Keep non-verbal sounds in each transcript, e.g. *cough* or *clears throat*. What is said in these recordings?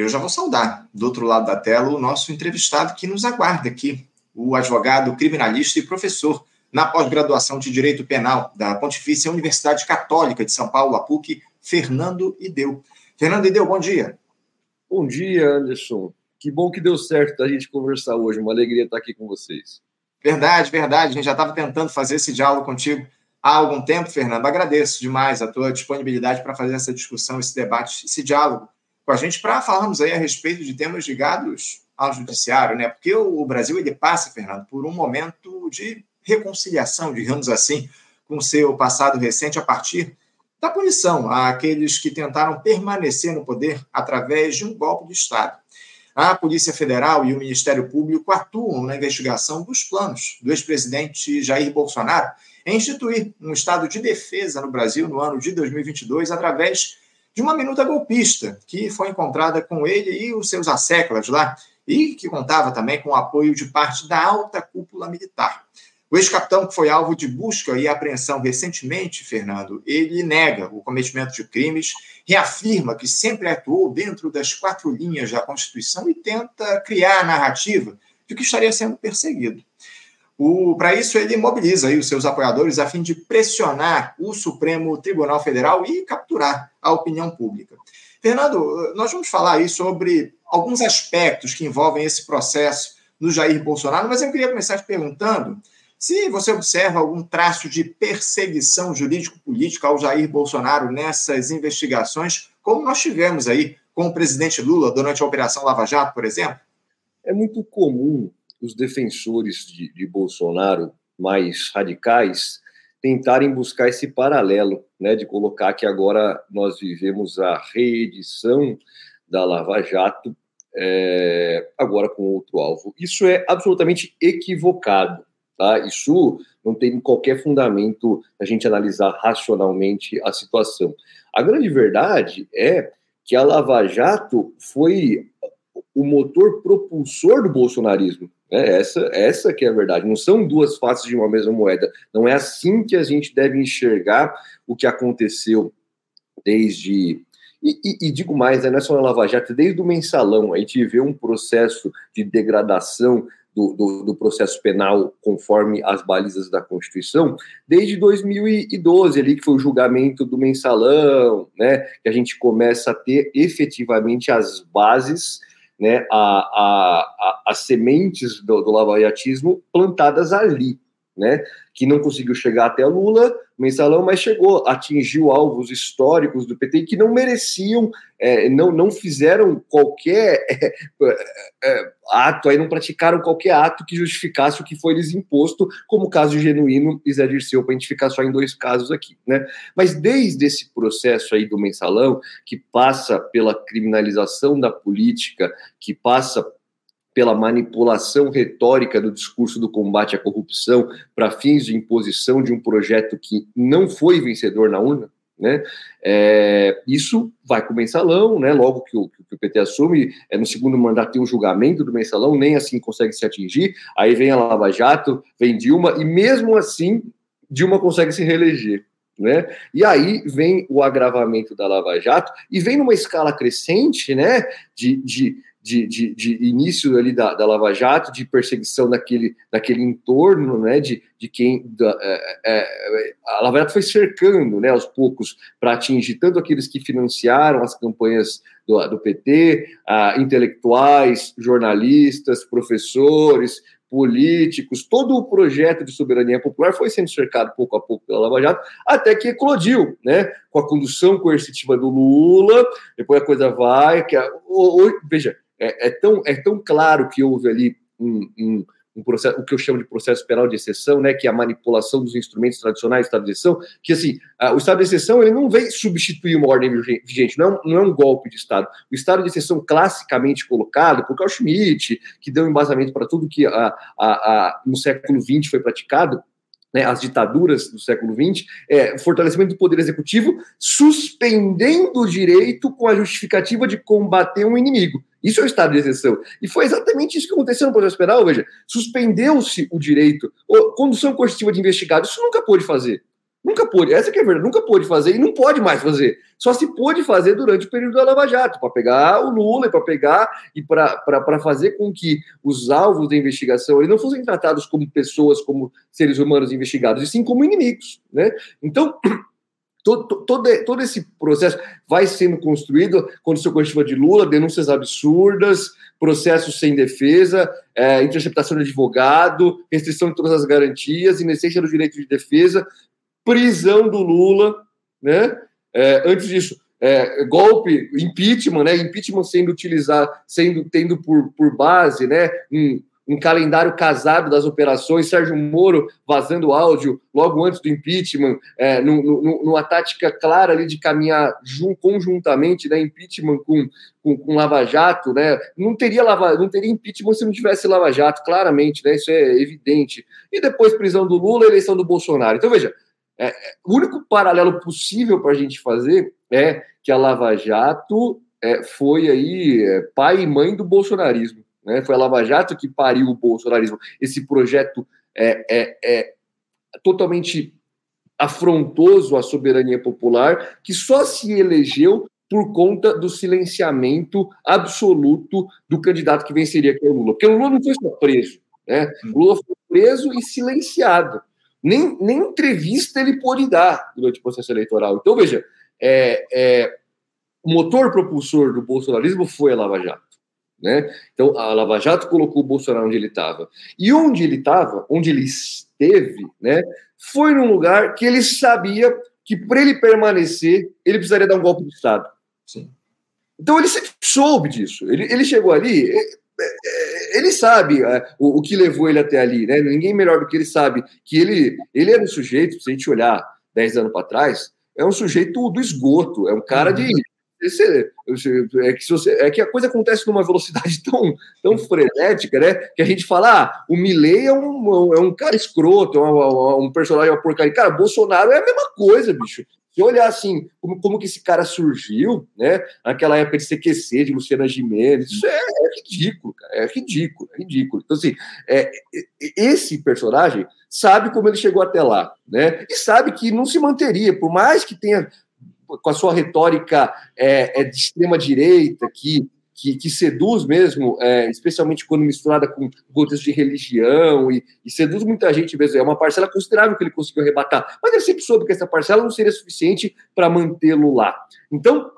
eu já vou saudar, do outro lado da tela, o nosso entrevistado que nos aguarda aqui, o advogado criminalista e professor na pós-graduação de Direito Penal da Pontifícia Universidade Católica de São Paulo, a PUC, Fernando Ideu. Fernando Ideu, bom dia. Bom dia, Anderson. Que bom que deu certo a gente conversar hoje. Uma alegria estar aqui com vocês. Verdade, verdade. A gente já estava tentando fazer esse diálogo contigo há algum tempo, Fernando. Agradeço demais a tua disponibilidade para fazer essa discussão, esse debate, esse diálogo com a gente para falarmos aí a respeito de temas ligados ao judiciário, né? Porque o Brasil ele passa, Fernando, por um momento de reconciliação, digamos assim, com seu passado recente a partir da punição àqueles que tentaram permanecer no poder através de um golpe de Estado. A Polícia Federal e o Ministério Público atuam na investigação dos planos do ex-presidente Jair Bolsonaro em instituir um estado de defesa no Brasil no ano de 2022 através de uma minuta golpista que foi encontrada com ele e os seus asseclas lá e que contava também com o apoio de parte da alta cúpula militar. O ex-capitão, que foi alvo de busca e apreensão recentemente, Fernando, ele nega o cometimento de crimes, reafirma que sempre atuou dentro das quatro linhas da Constituição e tenta criar a narrativa de que estaria sendo perseguido. Para isso, ele mobiliza aí os seus apoiadores a fim de pressionar o Supremo Tribunal Federal e capturar a opinião pública. Fernando, nós vamos falar aí sobre alguns aspectos que envolvem esse processo no Jair Bolsonaro, mas eu queria começar te perguntando se você observa algum traço de perseguição jurídico-política ao Jair Bolsonaro nessas investigações, como nós tivemos aí com o presidente Lula durante a Operação Lava Jato, por exemplo? É muito comum os defensores de, de Bolsonaro mais radicais tentarem buscar esse paralelo, né, de colocar que agora nós vivemos a reedição da Lava Jato, é, agora com outro alvo. Isso é absolutamente equivocado. Tá? Isso não tem qualquer fundamento a gente analisar racionalmente a situação. A grande verdade é que a Lava Jato foi o motor propulsor do bolsonarismo. Né? Essa, essa que é a verdade. Não são duas faces de uma mesma moeda. Não é assim que a gente deve enxergar o que aconteceu desde e, e, e, digo mais, né, não é só na Lava Jato, desde o mensalão, a gente vê um processo de degradação do, do, do, processo penal conforme as balizas da Constituição, desde 2012, ali que foi o julgamento do mensalão, né, que a gente começa a ter efetivamente as bases, né, a, a, a as sementes do, do lavaiatismo plantadas ali né, que não conseguiu chegar até Lula, mensalão, mas chegou, atingiu alvos históricos do PT que não mereciam, é, não, não fizeram qualquer é, é, ato, aí não praticaram qualquer ato que justificasse o que foi lhes imposto, como o caso genuíno e Zé Dirceu, para a gente ficar só em dois casos aqui. Né? Mas desde esse processo aí do mensalão, que passa pela criminalização da política, que passa pela manipulação retórica do discurso do combate à corrupção para fins de imposição de um projeto que não foi vencedor na urna, né? É, isso vai com o mensalão, né? Logo que o, que o, PT assume, é no segundo mandato tem o julgamento do mensalão, nem assim consegue se atingir. Aí vem a Lava Jato, vem Dilma, e mesmo assim Dilma consegue se reeleger. Né? E aí vem o agravamento da Lava Jato e vem numa escala crescente, né? De, de de, de, de, início ali da, da Lava Jato, de perseguição daquele, daquele entorno, né, de, de quem da, é, é, a Lava Jato foi cercando, né, aos poucos, para atingir tanto aqueles que financiaram as campanhas do, do PT, a, intelectuais, jornalistas, professores, políticos, todo o projeto de soberania popular foi sendo cercado pouco a pouco pela Lava Jato, até que eclodiu, né, com a condução coercitiva do Lula, depois a coisa vai, que a, o, o, veja, é, é, tão, é tão claro que houve ali um, um, um, processo, o que eu chamo de processo penal de exceção, né, que é a manipulação dos instrumentos tradicionais do Estado de exceção, que assim, a, o Estado de exceção ele não vem substituir uma ordem vigente, não é, um, não é um golpe de Estado. O Estado de exceção classicamente colocado por Carl Schmitt, que deu embasamento para tudo que a, a, a, no século XX foi praticado, né, as ditaduras do século XX, é, fortalecimento do poder executivo, suspendendo o direito com a justificativa de combater um inimigo. Isso é o estado de exceção. E foi exatamente isso que aconteceu no processo penal, veja. Suspendeu-se o direito. Condução coercitiva de investigado, isso nunca pôde fazer. Nunca pôde, essa que é a verdade, nunca pôde fazer e não pode mais fazer. Só se pôde fazer durante o período da Lava Jato, para pegar o Lula e para pegar e para fazer com que os alvos da investigação eles não fossem tratados como pessoas, como seres humanos investigados, e sim como inimigos. Né? Então, *clears throat* Todo, todo, todo esse processo vai sendo construído se coletiva de Lula, denúncias absurdas, processos sem defesa, é, interceptação de advogado, restrição de todas as garantias, inexistência do direito de defesa, prisão do Lula, né? É, antes disso, é, golpe, impeachment, né? Impeachment sendo utilizado, sendo tendo por, por base, né? Um, um calendário casado das operações, Sérgio Moro vazando áudio logo antes do impeachment, é, numa tática clara ali de caminhar jun, conjuntamente, né, impeachment com, com, com, Lava Jato, né, não teria lava, não teria impeachment se não tivesse Lava Jato, claramente, né, isso é evidente. E depois prisão do Lula, eleição do Bolsonaro. Então veja, é, o único paralelo possível para a gente fazer é que a Lava Jato é, foi aí é, pai e mãe do bolsonarismo. Né? Foi a Lava Jato que pariu o bolsonarismo. Esse projeto é, é, é totalmente afrontoso à soberania popular, que só se elegeu por conta do silenciamento absoluto do candidato que venceria, que é o Lula. Porque o Lula não foi só preso, né? O Lula foi preso e silenciado. Nem, nem entrevista ele pôde dar durante o processo eleitoral. Então, veja, é, é, o motor propulsor do bolsonarismo foi a Lava Jato. Né? Então, a Lava Jato colocou o Bolsonaro onde ele estava. E onde ele estava, onde ele esteve, né, foi num lugar que ele sabia que para ele permanecer, ele precisaria dar um golpe de Estado. Sim. Então, ele soube disso. Ele, ele chegou ali, é, é, ele sabe é, o, o, que levou ele até ali. Né? Ninguém melhor do que ele sabe que ele, ele era um sujeito, se a gente olhar 10 anos para trás, é um sujeito do esgoto, é um cara de Esse, é, que você, é que a coisa acontece numa velocidade *laughs* tão, tão frenética, né? Que a gente fala, ah, o Milley é um, é um cara escroto, é um, um personagem, uma porcaria. Cara, Bolsonaro é a mesma coisa, bicho. Se olhar assim, como, como que esse cara surgiu, né? Naquela época de CQC, de Luciana Gimenez, isso é, é ridículo, cara. É ridículo, é ridículo. Então, assim, é, esse personagem sabe como ele chegou até lá, né? E sabe que não se manteria, por mais que tenha com a sua retórica é, é de extrema direita, que, que, que seduz mesmo, é, especialmente quando misturada com contexto de religião, e, e, seduz muita gente mesmo. É uma parcela considerável que ele conseguiu arrebatar. Mas ele sempre soube que essa parcela não seria suficiente para mantê-lo lá. Então,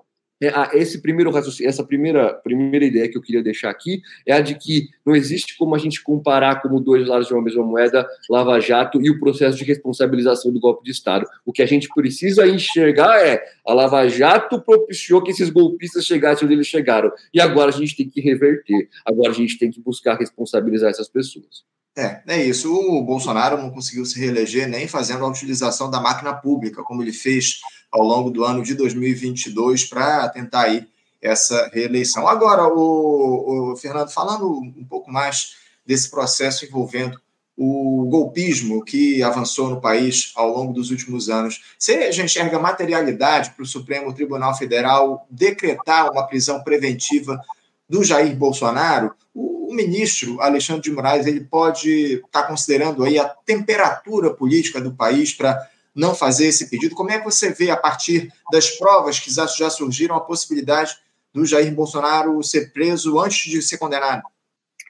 esse primeiro raciocínio, essa primeira, primeira ideia que eu queria deixar aqui é a de que não existe como a gente comparar como dois lados de uma mesma moeda, Lava Jato e o processo de responsabilização do golpe de Estado. O que a gente precisa enxergar é a Lava Jato propiciou que esses golpistas chegassem onde eles chegaram. E agora a gente tem que reverter, agora a gente tem que buscar responsabilizar essas pessoas. É, é isso. O Bolsonaro não conseguiu se reeleger nem fazendo a utilização da máquina pública, como ele fez ao longo do ano de 2022 para tentar aí essa reeleição. Agora, o, o, Fernando, falando um pouco mais desse processo envolvendo o golpismo que avançou no país ao longo dos últimos anos, você já enxerga materialidade para o Supremo Tribunal Federal decretar uma prisão preventiva do Jair Bolsonaro? O, o ministro Alexandre de Moraes ele pode estar tá considerando aí a temperatura política do país para não fazer esse pedido? Como é que você vê, a partir das provas que já surgiram, a possibilidade do Jair Bolsonaro ser preso antes de ser condenado?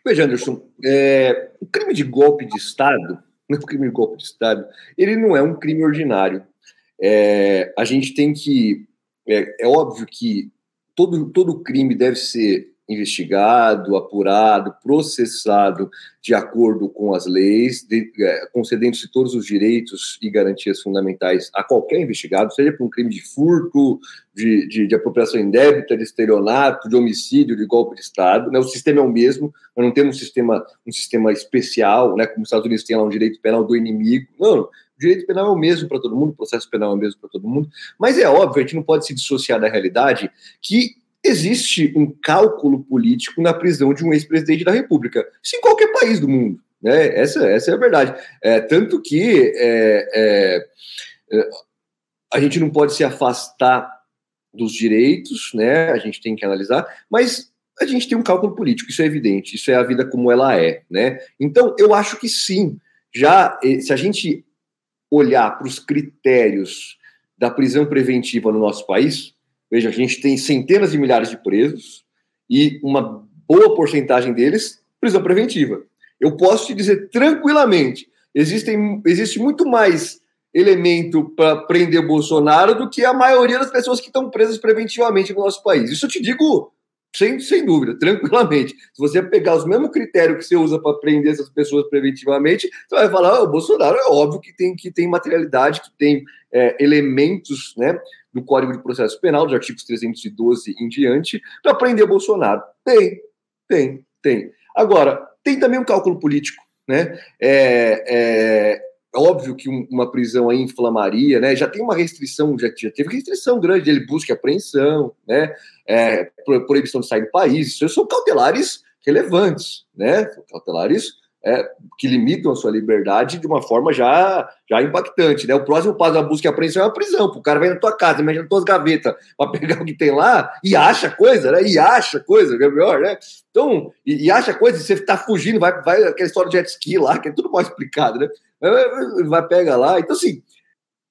Veja, Anderson, é, o crime de golpe de Estado, *laughs* o crime de golpe de Estado, ele não é um crime ordinário. É, a gente tem que. É, é óbvio que todo, todo crime deve ser investigado, apurado, processado de acordo com as leis, é, concedendo-se todos os direitos e garantias fundamentais a qualquer investigado, seja por um crime de furto, de, de, de apropriação indébita, de estelionato, de homicídio, de golpe de Estado. Né? O sistema é o mesmo, nós não temos um sistema, um sistema especial, né? como os Estados Unidos têm lá um direito penal do inimigo. Não, direito penal é o mesmo para todo mundo, o processo penal é o mesmo para todo mundo, mas é óbvio, a gente não pode se dissociar da realidade que existe um cálculo político na prisão de um ex-presidente da República. Isso em qualquer país do mundo. Né? Essa, essa é a verdade. É, tanto que é, é, é, a gente não pode se afastar dos direitos, né? a gente tem que analisar, mas a gente tem um cálculo político, isso é evidente, isso é a vida como ela é. Né? Então, eu acho que sim, já se a gente olhar para os critérios da prisão preventiva no nosso país, veja, a gente tem centenas de milhares de presos e uma boa porcentagem deles prisão preventiva. Eu posso te dizer tranquilamente, existem, existe muito mais elemento para prender Bolsonaro do que a maioria das pessoas que estão presas preventivamente no nosso país. Isso eu te digo sem, sem dúvida, tranquilamente. Se você pegar os mesmos critérios que você usa para prender essas pessoas preventivamente, você vai falar: oh, o Bolsonaro é óbvio que tem, que tem materialidade, que tem é, elementos né, do Código de Processo Penal, dos artigos 312 em diante, para prender Bolsonaro. Tem, tem, tem. Agora, tem também um cálculo político. Né? É, é, é óbvio que uma prisão aí inflamaria, né? Já tem uma restrição, já, já teve restrição grande, ele busca apreensão, né? É, proibição de sair do país. Isso são cautelares relevantes, né? Cautelares é, que limitam a sua liberdade de uma forma já, já impactante. Né? O próximo passo da busca e apreensão é a prisão. O cara vai na tua casa, mexe nas tuas gavetas para pegar o que tem lá e acha coisa, né? E acha coisa, que é melhor, né? Então, e, e acha coisa, e você está fugindo, vai, vai aquela história de jet ski lá, que é tudo mal explicado, né? Vai, pega lá. Então, assim,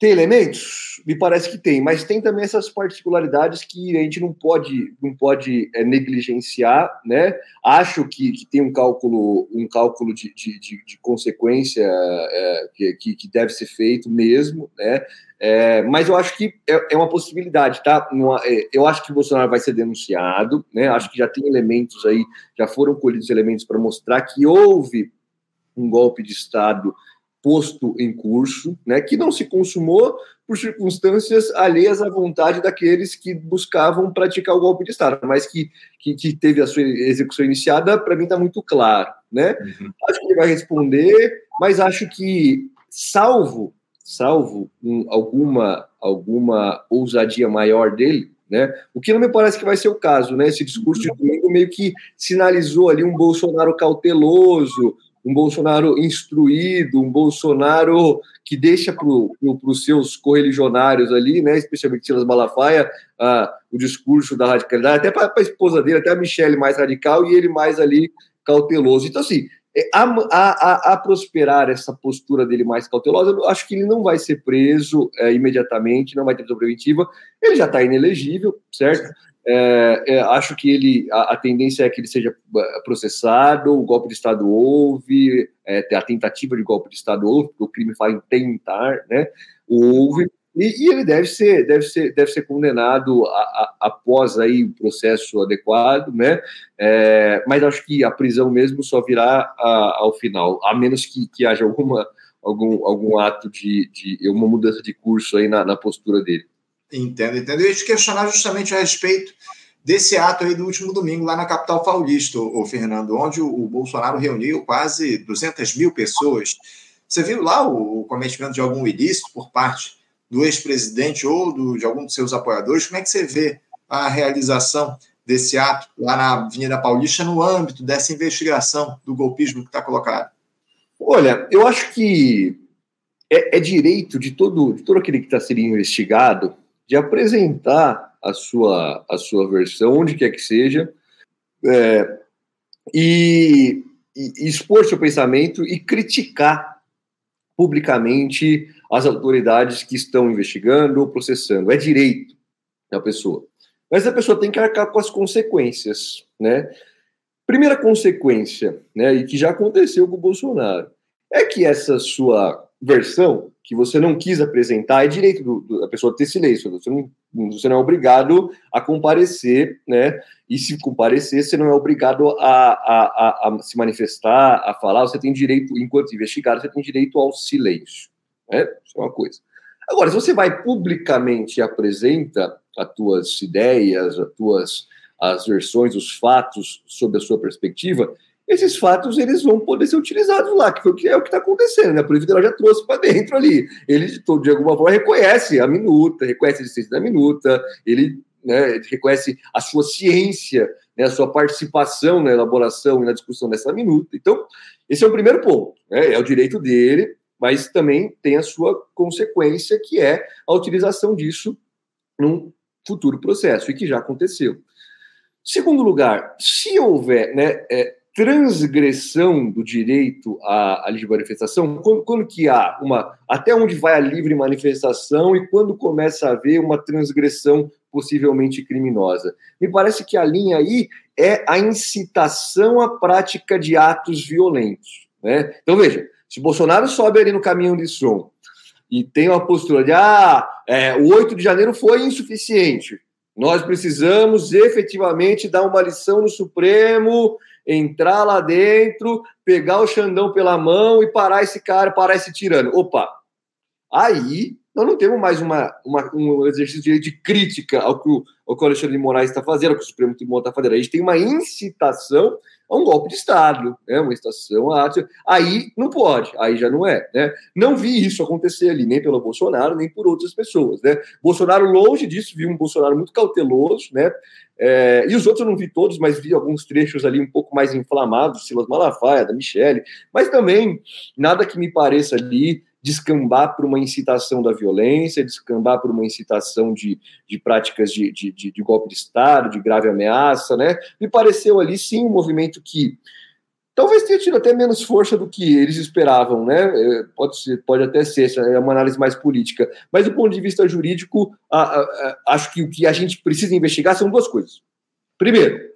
tem elementos? Me parece que tem, mas tem também essas particularidades que a gente não pode, não pode é, negligenciar, né? Acho que, que, tem um cálculo, um cálculo de, de, de, de consequência é, que, que deve ser feito mesmo, né? É, mas eu acho que é, é uma possibilidade, tá? É, eu acho que o Bolsonaro vai ser denunciado, né? Acho que já tem elementos aí, já foram colhidos elementos para mostrar que houve um golpe de Estado posto em curso, né, que não se consumou por circunstâncias alheias à vontade daqueles que buscavam praticar o golpe de Estado, mas que, que, que teve a sua execução iniciada, para mim está muito claro. Né? Uhum. Acho que ele vai responder, mas acho que, salvo, salvo um, alguma, alguma ousadia maior dele, né? O que não me parece que vai ser o caso, né? Esse discurso de domingo meio que sinalizou ali um Bolsonaro cauteloso, um Bolsonaro instruído, um Bolsonaro que deixa para os seus correligionários ali, né, especialmente Silas Malafaia, ah, o discurso da radicalidade, até para a esposa dele, até a Michelle mais radical e ele mais ali cauteloso. Então, assim, a, a, a, prosperar essa postura dele mais cautelosa, eu acho que ele não vai ser preso é, imediatamente, não vai ter prisão preventiva, ele já está inelegível, certo? É, é, acho que ele a, a, tendência é que ele seja é, processado, o golpe de Estado houve, é, a tentativa de golpe de Estado houve, porque o crime fala em tentar, né? Houve, e, e, ele deve ser, deve ser, deve ser condenado a, a, após aí o processo adequado, né? É, mas acho que a prisão mesmo só virá ao final, a menos que, que haja alguma, algum, algum ato de, de uma mudança de curso aí na, na postura dele. Entendo, entendo. Eu ia te questionar justamente a respeito desse ato aí do último domingo lá na capital paulista, o Fernando, onde o, Bolsonaro reuniu quase 200 mil pessoas. Você viu lá o, cometimento de algum ilícito por parte do ex-presidente ou do, de algum dos seus apoiadores? Como é que você vê a realização desse ato lá na Avenida Paulista no âmbito dessa investigação do golpismo que está colocado? Olha, eu acho que é, é direito de todo, de todo aquele que está sendo investigado de apresentar a sua, a sua versão, onde quer que seja, é, e, e, expor seu pensamento e criticar publicamente as autoridades que estão investigando ou processando. É direito da pessoa. Mas a pessoa tem que arcar com as consequências, né? Primeira consequência, né, e que já aconteceu com o Bolsonaro, é que essa sua versão que você não quis apresentar, é direito do, do, da pessoa ter silêncio. Você não, você não é obrigado a comparecer, né? E se comparecer, você não é obrigado a, a, a, a se manifestar, a falar. Você tem direito, enquanto investigado, você tem direito ao silêncio. Né? Isso é uma coisa. Agora, se você vai publicamente e apresenta as tuas ideias, as tuas as versões, os fatos sobre a sua perspectiva, esses fatos eles vão poder ser utilizados lá, que foi que é o que está acontecendo, né? Federal já trouxe para dentro ali. Ele, de, de alguma forma, reconhece a minuta, reconhece a existência da minuta, ele né, reconhece a sua ciência, né, a sua participação na elaboração e na discussão dessa minuta. Então, esse é o primeiro ponto. Né? É o direito dele, mas também tem a sua consequência, que é a utilização disso num futuro processo, e que já aconteceu. Segundo lugar, se houver, né, é, transgressão do direito à, à livre manifestação, quando, quando, que há uma, até onde vai a livre manifestação e quando começa a haver uma transgressão possivelmente criminosa. Me parece que a linha aí é a incitação à prática de atos violentos. Né? Então, veja, se Bolsonaro sobe ali no caminhão de som e tem uma postura de ah, é, o 8 de janeiro foi insuficiente, nós precisamos efetivamente dar uma lição no Supremo entrar lá dentro, pegar o Xandão pela mão e parar esse cara, parar esse tirano. Opa! Aí nós não temos mais uma, uma um exercício de crítica ao que, o, ao que o Alexandre de Moraes está fazendo, ao que o Supremo Tribunal está fazendo. A gente tem uma incitação a um golpe de Estado, né? uma incitação a. Aí não pode, aí já não é. Né? Não vi isso acontecer ali, nem pelo Bolsonaro, nem por outras pessoas. Né? Bolsonaro, longe disso, vi um Bolsonaro muito cauteloso, né? É, e os outros eu não vi todos, mas vi alguns trechos ali um pouco mais inflamados, Silas Malafaia, da Michele, mas também nada que me pareça ali descambar por uma incitação da violência, descambar por uma incitação de, de práticas de, de, de, golpe de Estado, de grave ameaça, né? Me pareceu ali sim um movimento que talvez tenha tido até menos força do que eles esperavam, né? É, pode, ser, pode até ser, é uma análise mais política. Mas do ponto de vista jurídico, a, a, a, acho que o que a gente precisa investigar são duas coisas. Primeiro,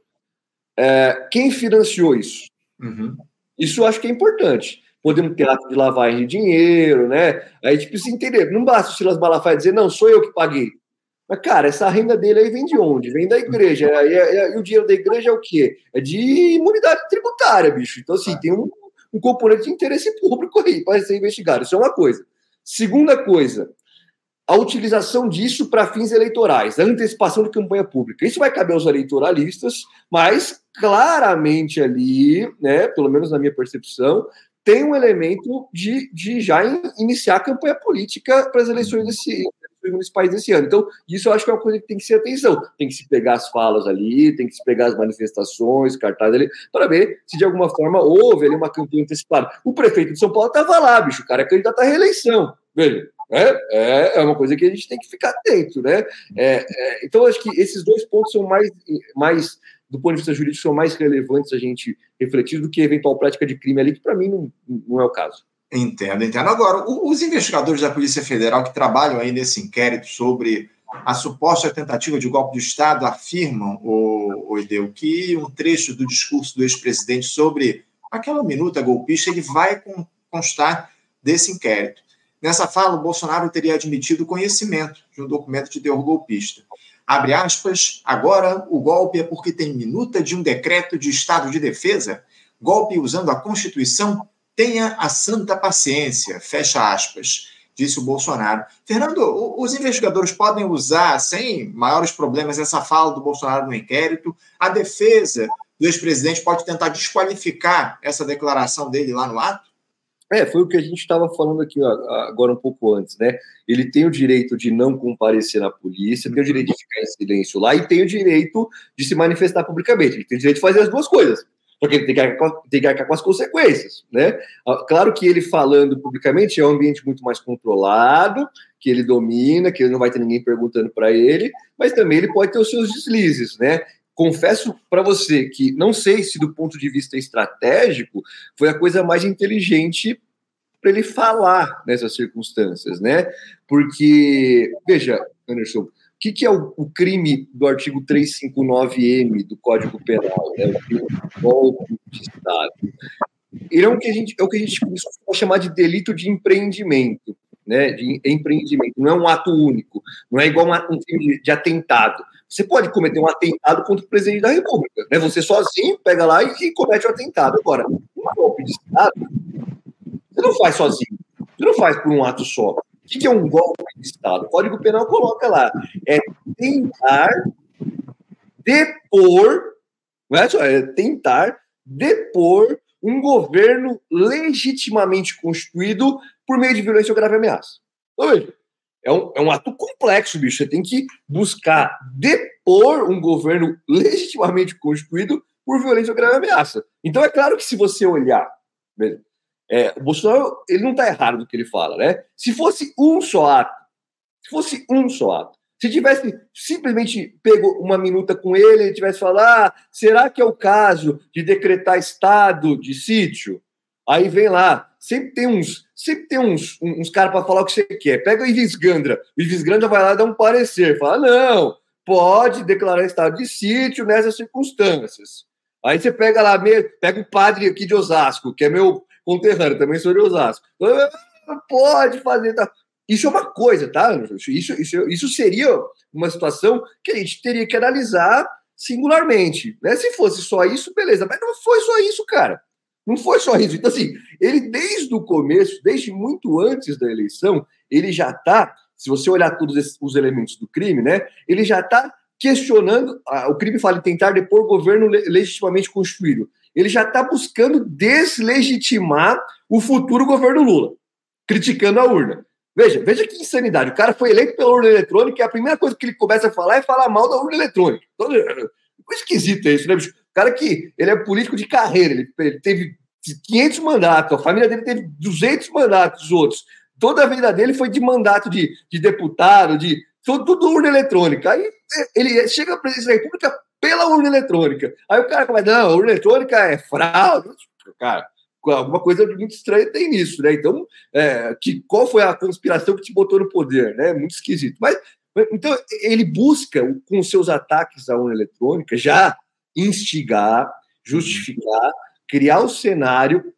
é, quem financiou isso? Uhum. Isso eu acho que é importante. Podemos ter ato de lavagem de dinheiro, né? Aí a gente precisa entender. Não basta o Silas Malafaia dizer, não, sou eu que paguei. Mas, cara, essa renda dele aí vem de onde? Vem da igreja. E, o dinheiro da igreja é o quê? É de imunidade tributária, bicho. Então, assim, tem um, um componente de interesse público aí para ser investigado. Isso é uma coisa. Segunda coisa, a utilização disso para fins eleitorais, a antecipação de campanha pública. Isso vai caber aos eleitoralistas, mas claramente ali, né, pelo menos na minha percepção, tem um elemento de, de já iniciar a campanha política para as eleições desse, municipais desse ano. Então, isso eu acho que é uma coisa que tem que ser atenção. Tem que se pegar as falas ali, tem que se pegar as manifestações, cartazes ali, para ver se de alguma forma houve ali uma campanha antecipada. O prefeito de São Paulo estava lá, bicho, o cara é candidato à reeleição, velho. É, é, é uma coisa que a gente tem que ficar atento, né? É, é, então, acho que esses dois pontos são mais, mais, do ponto de vista jurídico, são mais relevantes a gente refletir do que eventual prática de crime ali, que para mim não, não é o caso. Entendo, entendo. Agora, os investigadores da Polícia Federal que trabalham aí nesse inquérito sobre a suposta tentativa de golpe do Estado afirmam, o, o Ideu, que um trecho do discurso do ex-presidente sobre aquela minuta golpista ele vai constar desse inquérito. Nessa fala, o Bolsonaro teria admitido conhecimento de um documento de teor golpista. Abre aspas, agora o golpe é porque tem minuta de um decreto de estado de defesa, golpe usando a Constituição Tenha a santa paciência, fecha aspas, disse o Bolsonaro. Fernando, os investigadores podem usar, sem maiores problemas, essa fala do Bolsonaro no inquérito. A defesa do ex-presidente pode tentar desqualificar essa declaração dele lá no ato? É, foi o que a gente estava falando aqui agora um pouco antes, né? Ele tem o direito de não comparecer na polícia, tem o direito de ficar em silêncio lá e tem o direito de se manifestar publicamente. Ele tem o direito de fazer as duas coisas porque ele tem que, arcar, tem que arcar com as consequências, né? Ah, claro que ele falando publicamente é um ambiente muito mais controlado, que ele domina, que ele não vai ter ninguém perguntando para ele, mas também ele pode ter os seus deslizes, né? Confesso para você que não sei se do ponto de vista estratégico foi a coisa mais inteligente para ele falar nessas circunstâncias, né? Porque veja, Anderson, o que, que é o, o, crime do artigo 359M do Código Penal? É o crime de golpe de Estado. Ele é o que a gente, é o que a gente costuma chamar de delito de empreendimento, né? De empreendimento. Não é um ato único, não é igual um crime de atentado. Você pode cometer um atentado contra o presidente da República, né? Você sozinho pega lá e, e comete o um atentado. Agora, um golpe de Estado, você não faz sozinho, você não faz por um ato só. O que é um golpe de Estado? O Código Penal coloca lá. É tentar depor, não é só, é tentar depor um governo legitimamente constituído por meio de violência ou grave ameaça. Então, veja, é um, é um ato complexo, bicho. Você tem que buscar depor um governo legitimamente constituído por violência ou grave ameaça. Então, é claro que se você olhar, veja, é, o Bolsonaro ele não está errado do que ele fala, né? Se fosse um só ato, se fosse um só ato, Se tivesse simplesmente pego uma minuta com ele e tivesse falado, ah, será que é o caso de decretar estado de sítio? Aí vem lá, sempre tem uns, sempre tem uns, uns caras para falar o que você quer. Pega o Ivis Gandra, o Ivis Gandra vai lá dar um parecer, fala, não, pode declarar estado de sítio nessas circunstâncias. Aí você pega lá, pega o padre aqui de Osasco, que é meu conterrâneo, também sou de Osasco. Ah, pode fazer. Tá. Isso é uma coisa, tá? Isso, isso, isso seria uma situação que a gente teria que analisar singularmente. Né? Se fosse só isso, beleza. Mas não foi só isso, cara. Não foi só isso. Então, assim, ele desde o começo, desde muito antes da eleição, ele já está, se você olhar todos os elementos do crime, né? Ele já está questionando, o crime fala em tentar depor o governo legitimamente constituído. Ele já está buscando deslegitimar o futuro governo Lula, criticando a urna. Veja, veja que insanidade. O cara foi eleito pela urna eletrônica e a primeira coisa que ele começa a falar é falar mal da urna eletrônica. Então, é, é esquisito isso, né, bicho? Cara que ele é político de carreira, ele, ele teve 500 mandatos, a família dele teve 200 mandatos, outros. Toda a vida dele foi de mandato de, de deputado, de tudo, tudo urna eletrônica. Aí é, ele chega à presidência da República pela urna eletrônica. Aí o cara começa, não, urna eletrônica é fraude. Cara, alguma coisa muito estranha tem nisso, né? Então, é, que, qual foi a conspiração que te botou no poder, né? Muito esquisito. Mas, então, ele busca, com seus ataques à urna eletrônica, já instigar, justificar, criar o cenário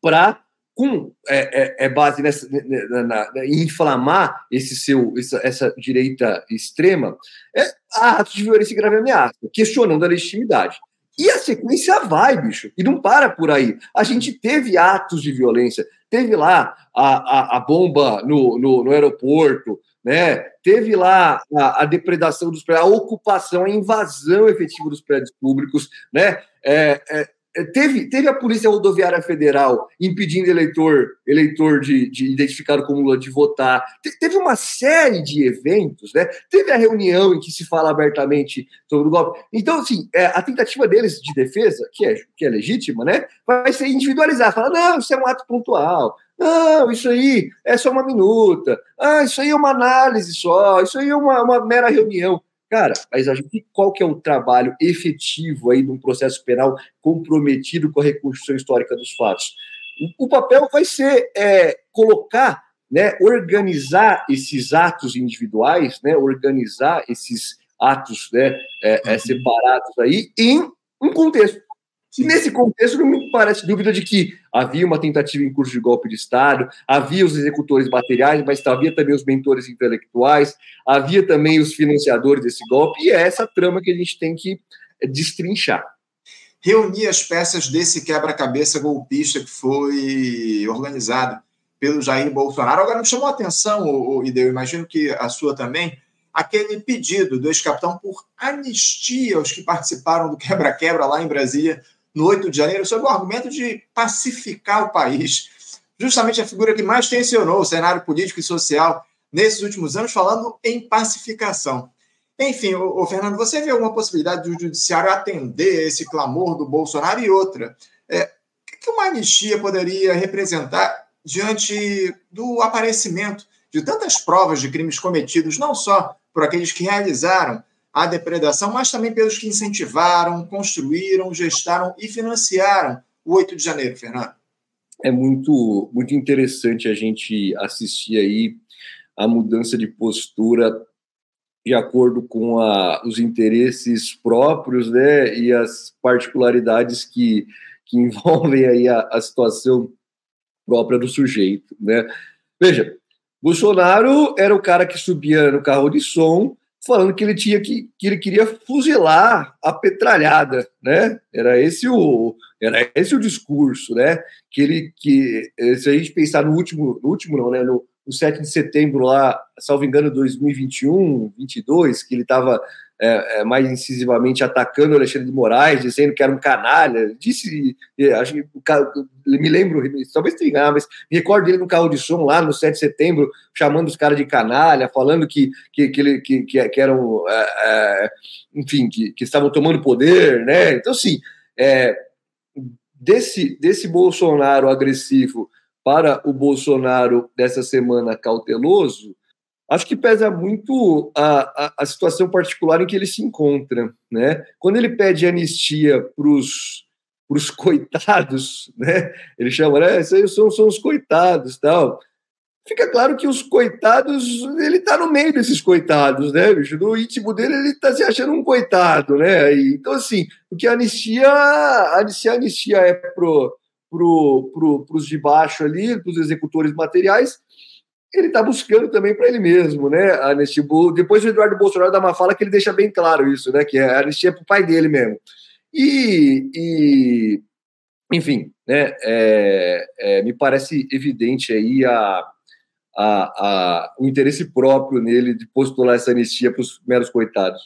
para com é, é, é, base nessa, na, na, na, inflamar esse seu essa, essa direita extrema é atos de violência e grave ameaça, questionando a legitimidade. E a sequência vai, bicho, e não para por aí. A gente teve atos de violência, teve lá a, a, a bomba no, no, no aeroporto, né? Teve lá a, a, depredação dos prédios, a ocupação, a invasão efetiva dos prédios públicos, né? É, é, é teve, teve a Polícia Rodoviária Federal impedindo eleitor, eleitor de, de identificado como Lula de votar. Te, teve uma série de eventos, né? Teve a reunião em que se fala abertamente sobre o golpe. Então, assim, é, a tentativa deles de defesa, que é, que é legítima, né? Vai ser individualizar, falar, não, isso é um ato pontual, não, isso aí é só uma minuta. Ah, isso aí é uma análise só. Isso aí é uma, uma mera reunião. Cara, mas a gente, qual que é o trabalho efetivo aí de um processo penal comprometido com a reconstrução histórica dos fatos? O, papel vai ser é, colocar, né, organizar esses atos individuais, né, organizar esses atos né, é, é, separados aí em um contexto. Nesse contexto, não me parece dúvida de que havia uma tentativa em curso de golpe de Estado, havia os executores materiais, mas havia também os mentores intelectuais, havia também os financiadores desse golpe, e é essa trama que a gente tem que destrinchar. Reunir as peças desse quebra-cabeça golpista que foi organizado pelo Jair Bolsonaro. Agora, me chamou a atenção, o, Ideu, imagino que a sua também, aquele pedido do ex-capitão por anistia aos que participaram do quebra-quebra lá em Brasília no 8 de janeiro, sob o argumento de pacificar o país. Justamente a figura que mais tensionou o cenário político e social nesses últimos anos, falando em pacificação. Enfim, o, Fernando, você vê alguma possibilidade do judiciário atender esse clamor do Bolsonaro e outra? É, o que uma anistia poderia representar diante do aparecimento de tantas provas de crimes cometidos, não só por aqueles que realizaram à depredação, mas também pelos que incentivaram, construíram, gestaram e financiaram o 8 de janeiro, Fernando. É muito, muito interessante a gente assistir aí a mudança de postura de acordo com a, os interesses próprios né, e as particularidades que, que *laughs* envolvem aí a, a situação própria do sujeito. Né? Veja, Bolsonaro era o cara que subia no carro de som falando que ele tinha que, que ele queria fuzilar a petralhada, né? Era esse o era esse o discurso, né? Que ele que se a gente pensar no último, no último não, né? No, no 7 de setembro lá, salvo engano, 2021, 22, que ele estava é, é, mais incisivamente atacando o Alexandre de Moraes, dizendo que era um canalha. Disse, acho que me lembro, talvez tenha, mas me recordo dele no carro de som lá no 7 de setembro, chamando os caras de canalha, falando que, que, que, ele, que, que eram, é, é, enfim, que, que estavam tomando poder, né? Então, assim, é, desse, desse Bolsonaro agressivo para o Bolsonaro dessa semana cauteloso, acho que pesa muito a, a, a, situação particular em que ele se encontra, né? Quando ele pede anistia para os coitados, *laughs* né? Ele chama, né? Esses são, são os coitados, tal. Fica claro que os coitados, ele está no meio desses coitados, né, bicho? No íntimo dele, ele está se achando um coitado, né? Então, assim, o a anistia, anistia, a anistia é pro, pro, pro, pros de baixo ali, para os executores materiais, ele está buscando também para ele mesmo, né? A anistia, depois o Eduardo Bolsonaro dá uma fala que ele deixa bem claro isso, né? Que a anistia é para o pai dele mesmo. E, e enfim, né? É, é, me parece evidente aí a, a, a, o interesse próprio nele de postular essa anistia para os meros coitados.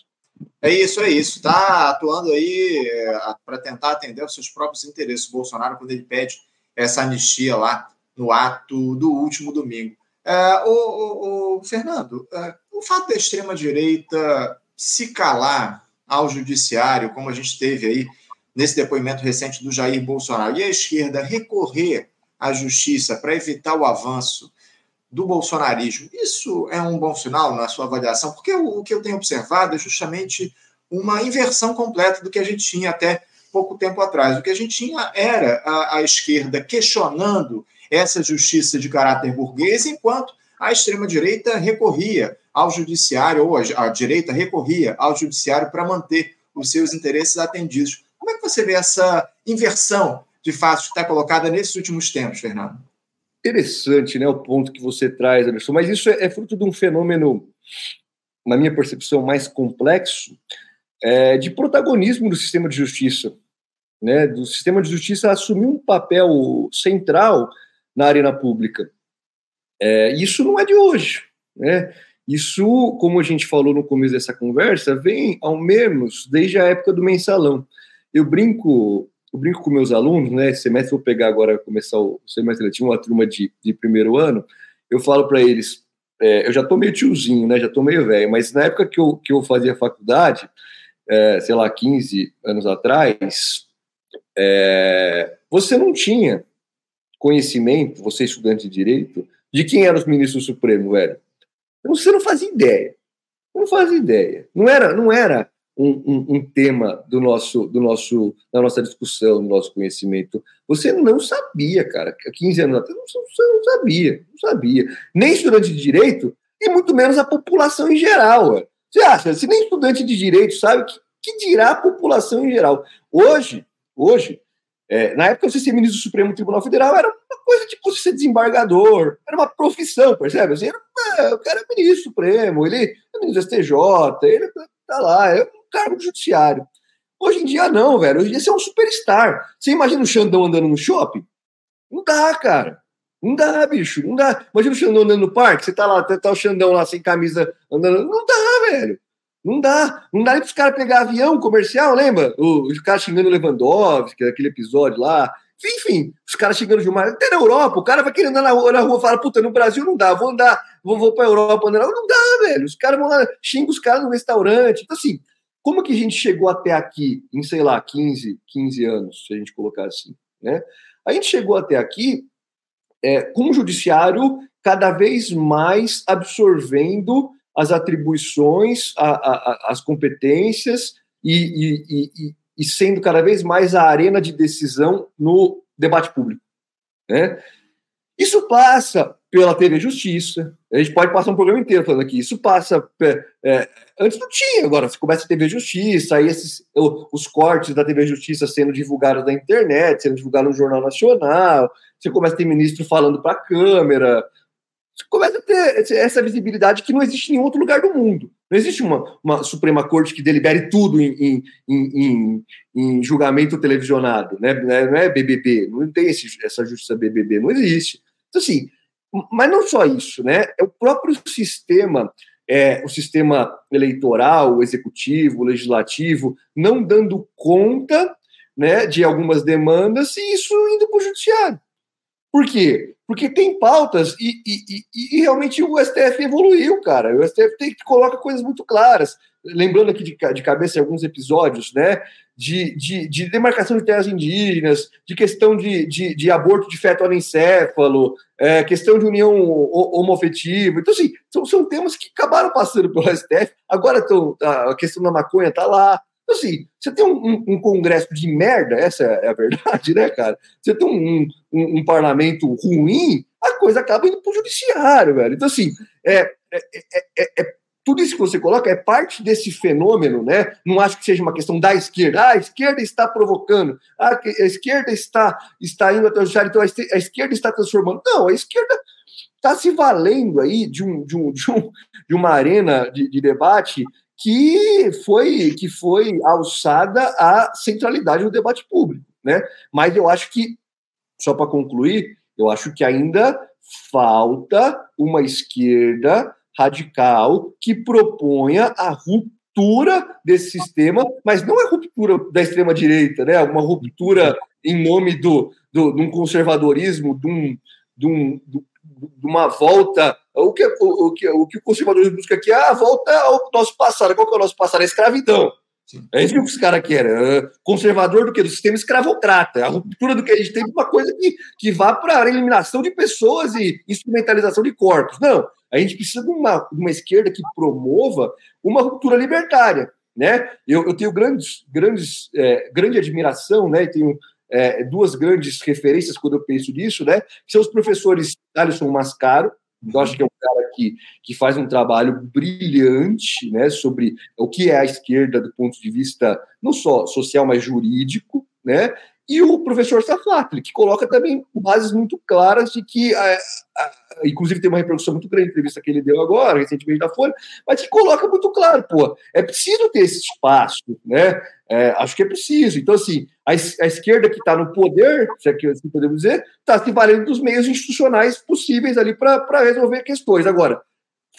É isso, é isso. Está atuando aí é, para tentar atender os seus próprios interesses. O Bolsonaro, quando ele pede essa anistia lá no ato do último domingo. É, o, o, o, Fernando, é, o fato da extrema-direita se calar ao judiciário, como a gente teve aí nesse depoimento recente do Jair Bolsonaro, e a esquerda recorrer à justiça para evitar o avanço do bolsonarismo, isso é um bom sinal na sua avaliação? Porque o, que eu tenho observado é justamente uma inversão completa do que a gente tinha até pouco tempo atrás. O que a gente tinha era a, a esquerda questionando essa justiça de caráter burguês, enquanto a extrema-direita recorria ao judiciário, ou a, a direita recorria ao judiciário para manter os seus interesses atendidos. Como é que você vê essa inversão de fato que está colocada nesses últimos tempos, Fernando? Interessante né, o ponto que você traz, Anderson, mas isso é, é fruto de um fenômeno, na minha percepção, mais complexo, é, de protagonismo do sistema de justiça. Né, do sistema de justiça assumir um papel central na arena pública. É, isso não é de hoje. Né? Isso, como a gente falou no começo dessa conversa, vem ao menos desde a época do mensalão. Eu brinco, eu brinco com meus alunos, né? Esse semestre vou pegar agora, começar o semestre letivo, uma turma de, de primeiro ano. Eu falo para eles, é, eu já tô meio tiozinho, né? Já tô meio velho, mas na época que eu, que eu fazia faculdade, é, sei lá, 15 anos atrás, é, você não tinha conhecimento, você estudante de direito, de quem eram os ministros do Supremo, velho. Você não fazia ideia. Não fazia ideia. Não era, não era um, um, um, tema do nosso, do nosso, da nossa discussão, do nosso conhecimento. Você não sabia, cara. 15 anos atrás, você não sabia. Não sabia. Nem estudante de direito, e muito menos a população em geral. Ué. Você acha? Se nem estudante de direito sabe, que, que dirá a população em geral? Hoje, hoje, é, na época, você ser ministro do Supremo Tribunal Federal era uma coisa tipo ser desembargador, era uma profissão, percebe? Assim, era, é, o cara é ministro Supremo, ele é ministro do STJ, ele tá lá, é cargo do judiciário. Hoje em dia, não, velho. Hoje em dia você é um superstar. Você imagina o Xandão andando no shopping? Não dá, cara. Não dá, bicho. Não dá. Imagina o Xandão andando no parque, você tá lá, tá, tá o Xandão lá sem camisa andando. Não dá, velho. Não dá. Não dá nem para os caras pegar avião comercial, lembra? Os caras xingando o Lewandowski, aquele episódio lá. Enfim, os caras chegando de uma. Até na Europa, o cara vai querendo andar na rua, na rua fala: puta, no Brasil não dá, vou andar, vou, vou pra Europa andar. Não dá, velho. Os caras vão lá, xingam os caras no restaurante. Então, assim, como que a gente chegou até aqui em, sei lá, 15, 15 anos, se a gente colocar assim, né? A gente chegou até aqui é, com o judiciário cada vez mais absorvendo as atribuições, a, a, as competências e, e, e, e, sendo cada vez mais a arena de decisão no debate público. Né? Isso passa pela TV Justiça. A gente pode passar um programa inteiro falando aqui. Isso passa. É, antes não tinha, agora você começa a TV Justiça, aí esses, os cortes da TV Justiça sendo divulgados na internet, sendo divulgados no Jornal Nacional. Você começa a ter ministro falando para a câmera começa a ter essa visibilidade que não existe em nenhum outro lugar do mundo. Não existe uma, uma Suprema Corte que delibere tudo em, em, em, em julgamento televisionado, né? não é BBB, não tem esse, essa justiça BBB, não existe. Então, assim, mas não só isso, né? É o próprio sistema, é, o sistema eleitoral, executivo, legislativo, não dando conta né, de algumas demandas e isso indo para o judiciário. Por quê? Porque tem pautas e, e, e, e, realmente o STF evoluiu, cara. O STF tem, coloca coisas muito claras. Lembrando aqui de, de cabeça alguns episódios, né? De, de, de, demarcação de terras indígenas, de questão de, de, de aborto de feto anencéfalo, é, questão de união homofetiva. Então, assim, são, são temas que acabaram passando pelo *laughs* STF, agora estão, a questão da maconha está lá. Então, assim, você tem um, um, um, congresso de merda, essa é a verdade, *laughs* né, cara? Você tem um, um parlamento ruim, a coisa acaba indo para o judiciário, velho. Então, assim, é, é, é, é tudo isso que você coloca é parte desse fenômeno, né? Não acho que seja uma questão da esquerda. Ah, a esquerda está provocando, ah, a esquerda está, está indo até o judiciário, então a esquerda está transformando. Não, a esquerda está se valendo aí de, um, de, um, de, um, de uma arena de, de debate que foi, que foi alçada à centralidade do debate público, né? Mas eu acho que, só para concluir, eu acho que ainda falta uma esquerda radical que proponha a ruptura desse sistema, mas não é ruptura da extrema-direita, né? uma ruptura em nome do, do, de um conservadorismo, de, um, de, um, de uma volta. O que, o, o, que, o que o conservadorismo busca aqui é a volta ao nosso passado. Qual que é o nosso passado? A escravidão. Sim. É isso que os caras querem. É conservador do que? Do sistema escravocrata. A ruptura do que a gente tem uma coisa que, que vá para a eliminação de pessoas e instrumentalização de corpos. Não. A gente precisa de uma, uma esquerda que promova uma ruptura libertária. Né? Eu, eu tenho grandes, grandes, é, grande admiração, né? tenho é, duas grandes referências quando eu penso nisso, né? que são os professores Alisson Mascaro, eu acho que é um cara que, que faz um trabalho brilhante né, sobre o que é a esquerda do ponto de vista não só social, mas jurídico, né? e o professor Safatli, que coloca também bases muito claras de que, a, a, inclusive tem uma reprodução muito grande, entrevista que ele deu agora, recentemente da Folha, mas que coloca muito claro, pô, é preciso ter esse espaço, né? É, acho que é preciso. Então, assim, a, a esquerda que está no poder, se é que assim podemos dizer, está se valendo dos meios institucionais possíveis ali para resolver questões. Agora,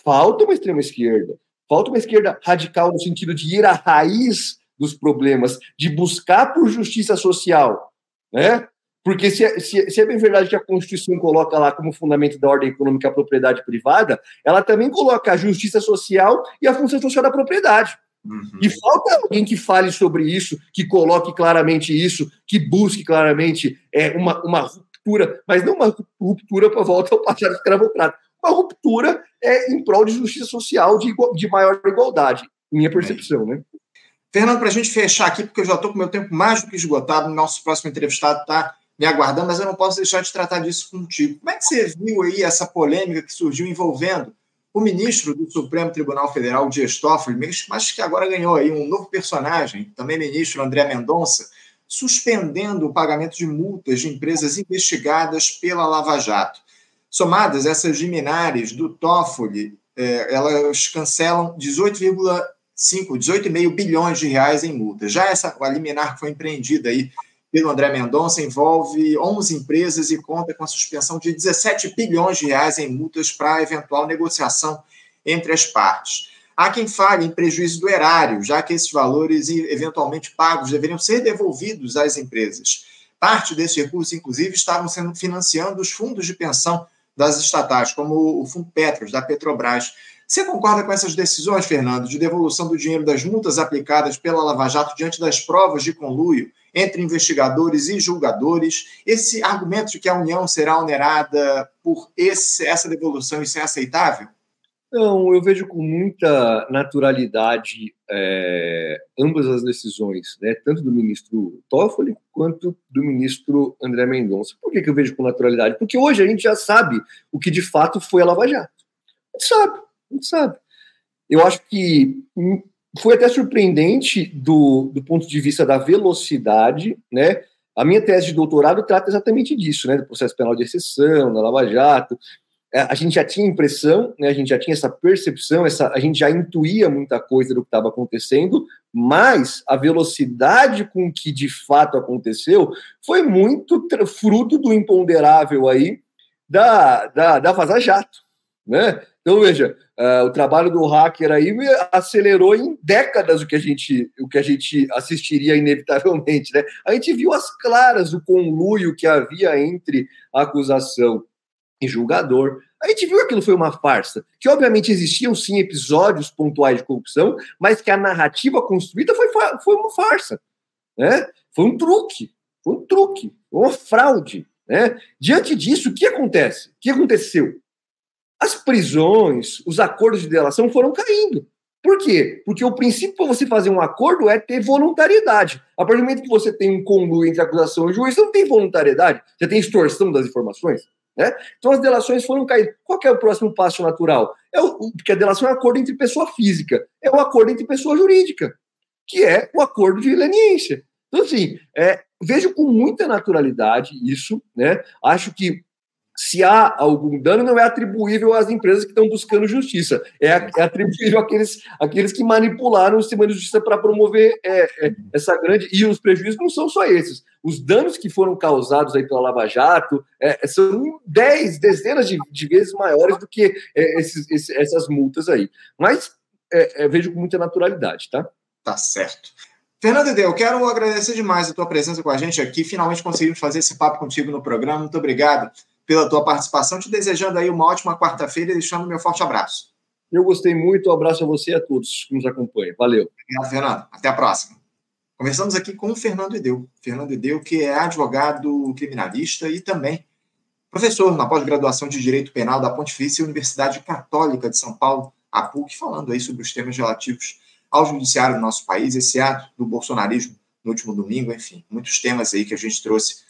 falta uma extrema esquerda, falta uma esquerda radical no sentido de ir à raiz dos problemas, de buscar por justiça social, né? Porque se é, se, se é bem verdade que a Constituição coloca lá como fundamento da ordem econômica a propriedade privada, ela também coloca a justiça social e a função social da propriedade. Uhum. E falta alguém que fale sobre isso, que coloque claramente isso, que busque claramente é, uma, uma ruptura, mas não uma ruptura para volta ao passado escravocrata, uma ruptura é, em prol de justiça social, de, de maior igualdade, minha percepção, né? Fernando, para a gente fechar aqui, porque eu já estou com meu tempo mais do que esgotado, nosso próximo entrevistado está me aguardando, mas eu não posso deixar de tratar disso contigo. Como é que você viu aí essa polêmica que surgiu envolvendo o ministro do Supremo Tribunal Federal, Dias Toffoli, mas que agora ganhou aí um novo personagem, também ministro André Mendonça, suspendendo o pagamento de multas de empresas investigadas pela Lava Jato. Somadas, essas liminares do Toffoli, eh, elas cancelam 18,5 18,5 bilhões de reais em multas. Já essa a liminar que foi empreendida aí pelo André Mendonça envolve 11 empresas e conta com a suspensão de 17 bilhões de reais em multas para eventual negociação entre as partes. Há quem fale em prejuízo do erário, já que esses valores eventualmente pagos deveriam ser devolvidos às empresas. Parte desses recursos, inclusive, estavam sendo financiando os fundos de pensão das estatais, como o Fundo Petros, da Petrobras. Você concorda com essas decisões, Fernando, de devolução do dinheiro das multas aplicadas pela Lava Jato diante das provas de conluio entre investigadores e julgadores? Esse argumento de que a União será onerada por esse, essa devolução, isso é aceitável? Não, eu vejo com muita naturalidade é, ambas as decisões, né, tanto do ministro Toffoli quanto do ministro André Mendonça. Por que, que eu vejo com naturalidade? Porque hoje a gente já sabe o que de fato foi a Lava Jato. A gente sabe gente sabe. Eu acho que foi até surpreendente do, do ponto de vista da velocidade, né? A minha tese de doutorado trata exatamente disso, né? Do processo penal de exceção, da Lava Jato. É, a gente já tinha impressão, né? A gente já tinha essa percepção, essa, a gente já intuía muita coisa do que estava acontecendo, mas a velocidade com que de fato aconteceu foi muito fruto do imponderável aí da, da, da Vaza Jato, né? Então, veja, uh, o trabalho do hacker aí acelerou em décadas o que a gente, o que a gente assistiria inevitavelmente. Né? A gente viu as claras o conluio que havia entre acusação e julgador. A gente viu que aquilo foi uma farsa, que obviamente existiam sim episódios pontuais de corrupção, mas que a narrativa construída foi, foi uma farsa. Né? Foi um truque, foi um truque, uma fraude. Né? Diante disso, o que acontece? O que aconteceu? As prisões, os acordos de delação foram caindo. Por quê? Porque o princípio para você fazer um acordo é ter voluntariedade. A partir do momento que você tem um conluio entre acusação e juiz, você não tem voluntariedade, você tem extorsão das informações. Né? Então as delações foram caindo. Qual é o próximo passo natural? É o, porque a delação é um acordo entre pessoa física, é o um acordo entre pessoa jurídica, que é o acordo de leniência. Então, assim, é, vejo com muita naturalidade isso, né? Acho que se há algum dano, não é atribuível às empresas que estão buscando justiça, é, é atribuível àqueles, àqueles que manipularam o sistema de justiça para promover é, é, essa grande. E os prejuízos não são só esses. Os danos que foram causados aí pela Lava Jato é, são dez, dezenas de, de, vezes maiores do que é, esses, esses, essas multas aí. Mas é, vejo com muita naturalidade, tá? Tá certo. Fernando eu quero agradecer demais a tua presença com a gente aqui. Finalmente conseguimos fazer esse papo contigo no programa. Muito obrigado pela tua participação, te desejando aí uma ótima quarta-feira e deixando meu forte abraço. Eu gostei muito, um abraço a você e a todos que nos acompanham. Valeu. Obrigado, Fernando. Até a próxima. Conversamos aqui com o Fernando Edeu. Fernando Edeu, que é advogado criminalista e também professor na pós-graduação de Direito Penal da Pontifícia Universidade Católica de São Paulo, a PUC, falando aí sobre os temas relativos ao judiciário do nosso país, esse ato do bolsonarismo no último domingo, enfim, muitos temas aí que a gente trouxe